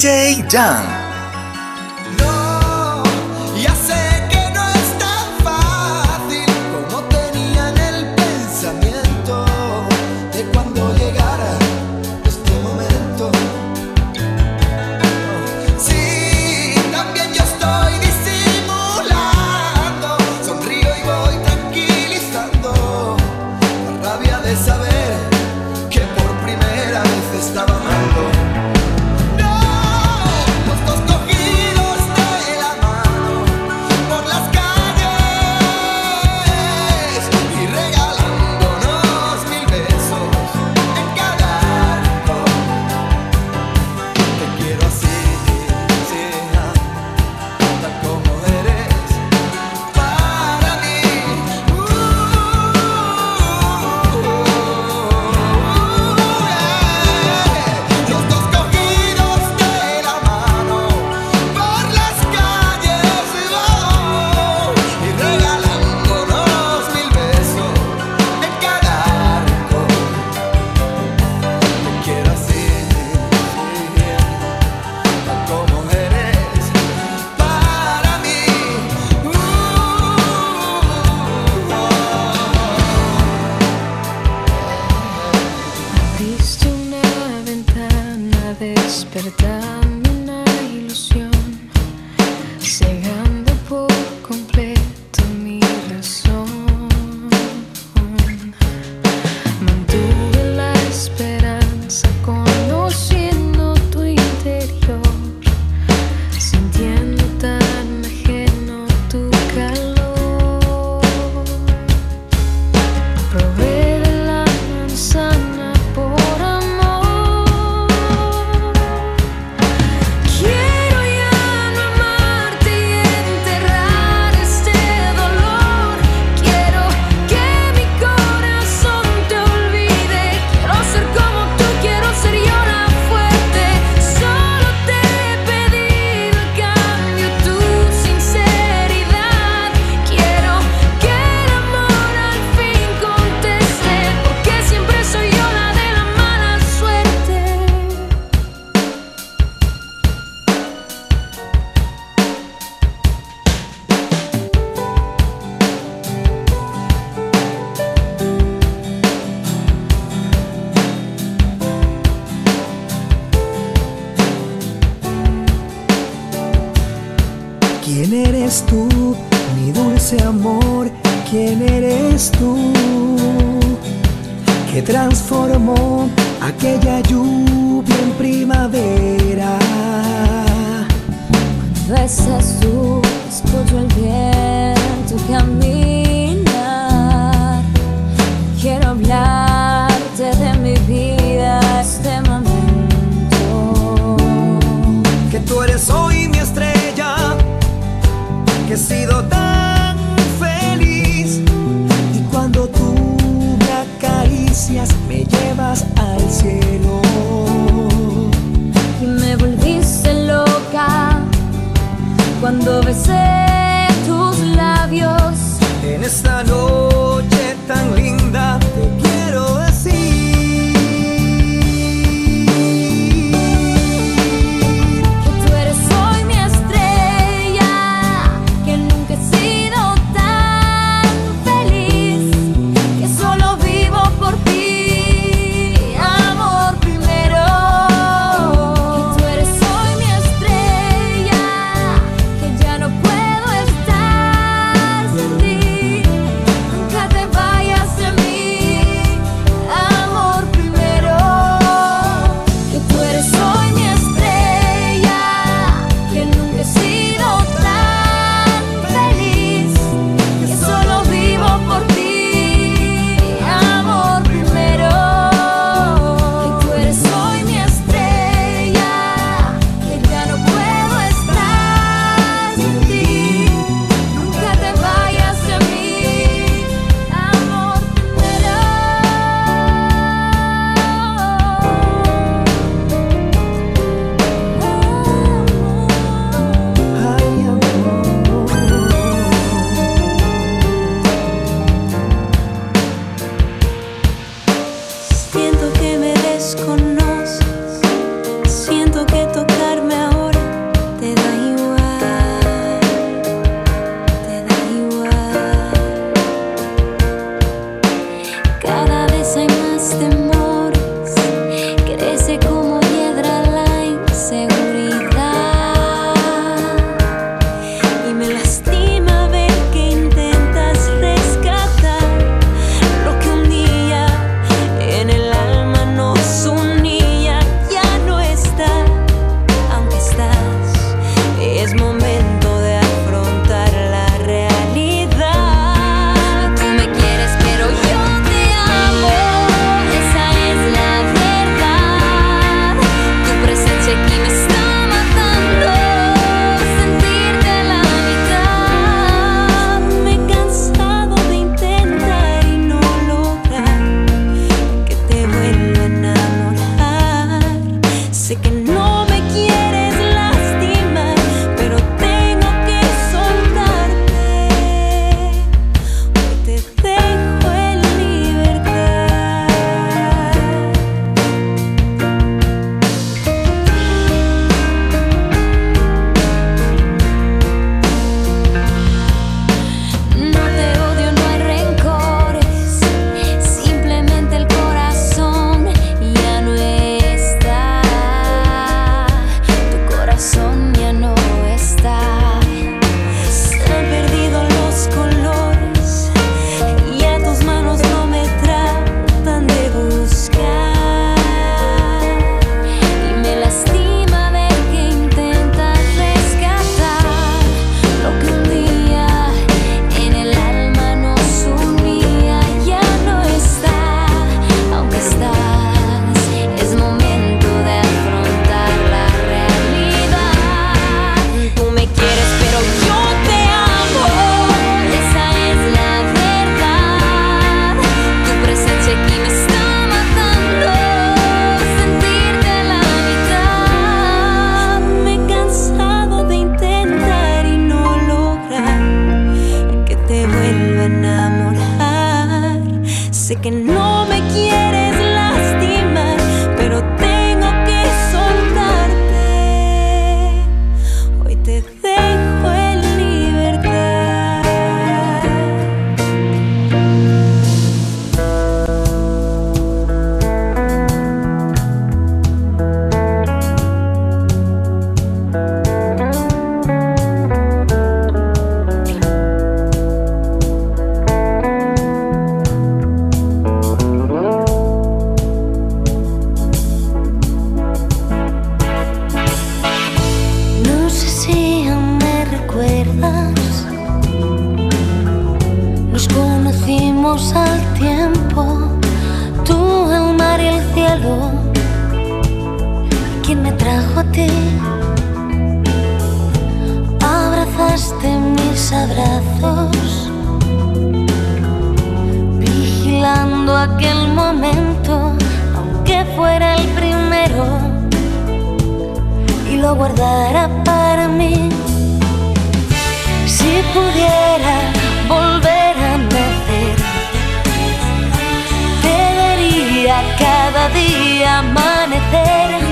DJ down. ¿Quién eres tú, mi dulce amor? ¿Quién eres tú? Que transformó aquella lluvia en primavera. Ves Jesús, escucho el viento que sido tan feliz. Y cuando tú me acaricias, me llevas al cielo. no me quieres. al tiempo, tú, el mar y el cielo, quien me trajo a ti, abrazaste mis abrazos, vigilando aquel momento, aunque fuera el primero, y lo guardara para mí. Si pudiera cada día amanecer.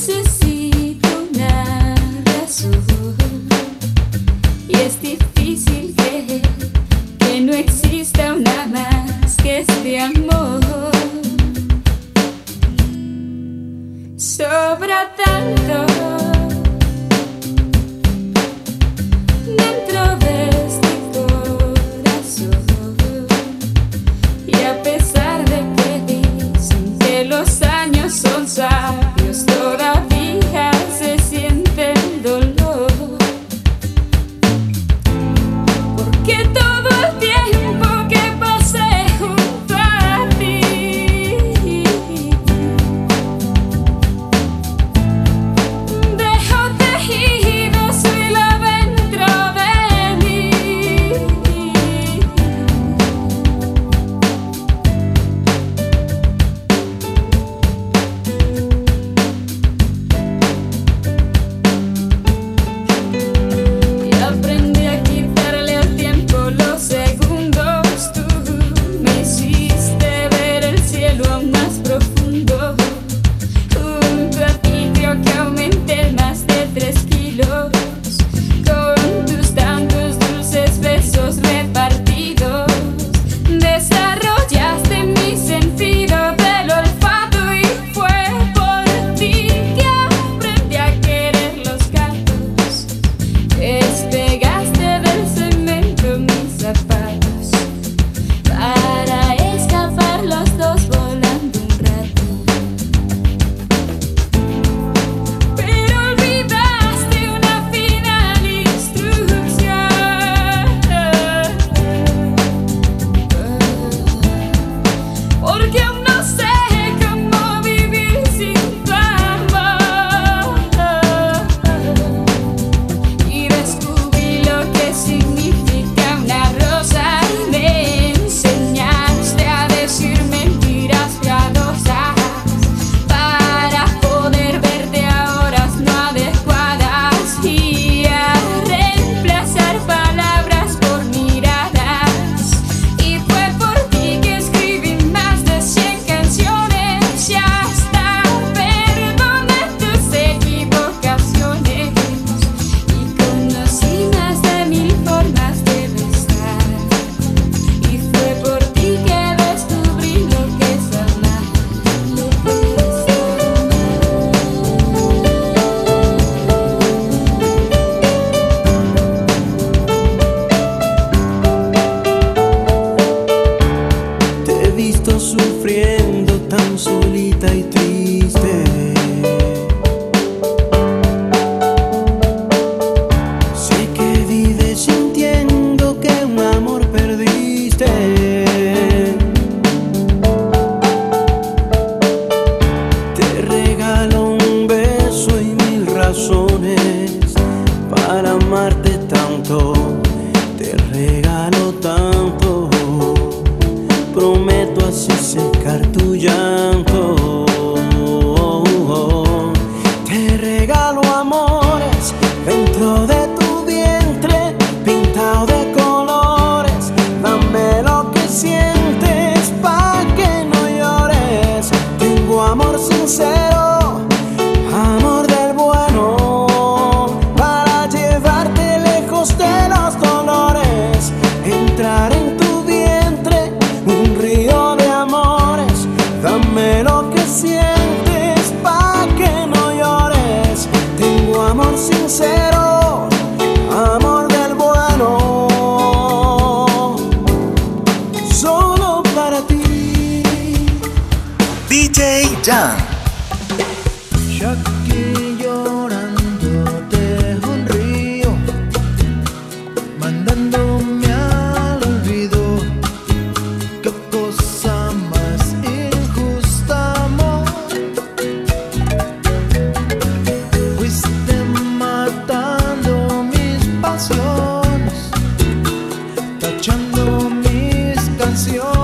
this is para amarte tanto, te regalo tanto, prometo así secar tu llanto. canción.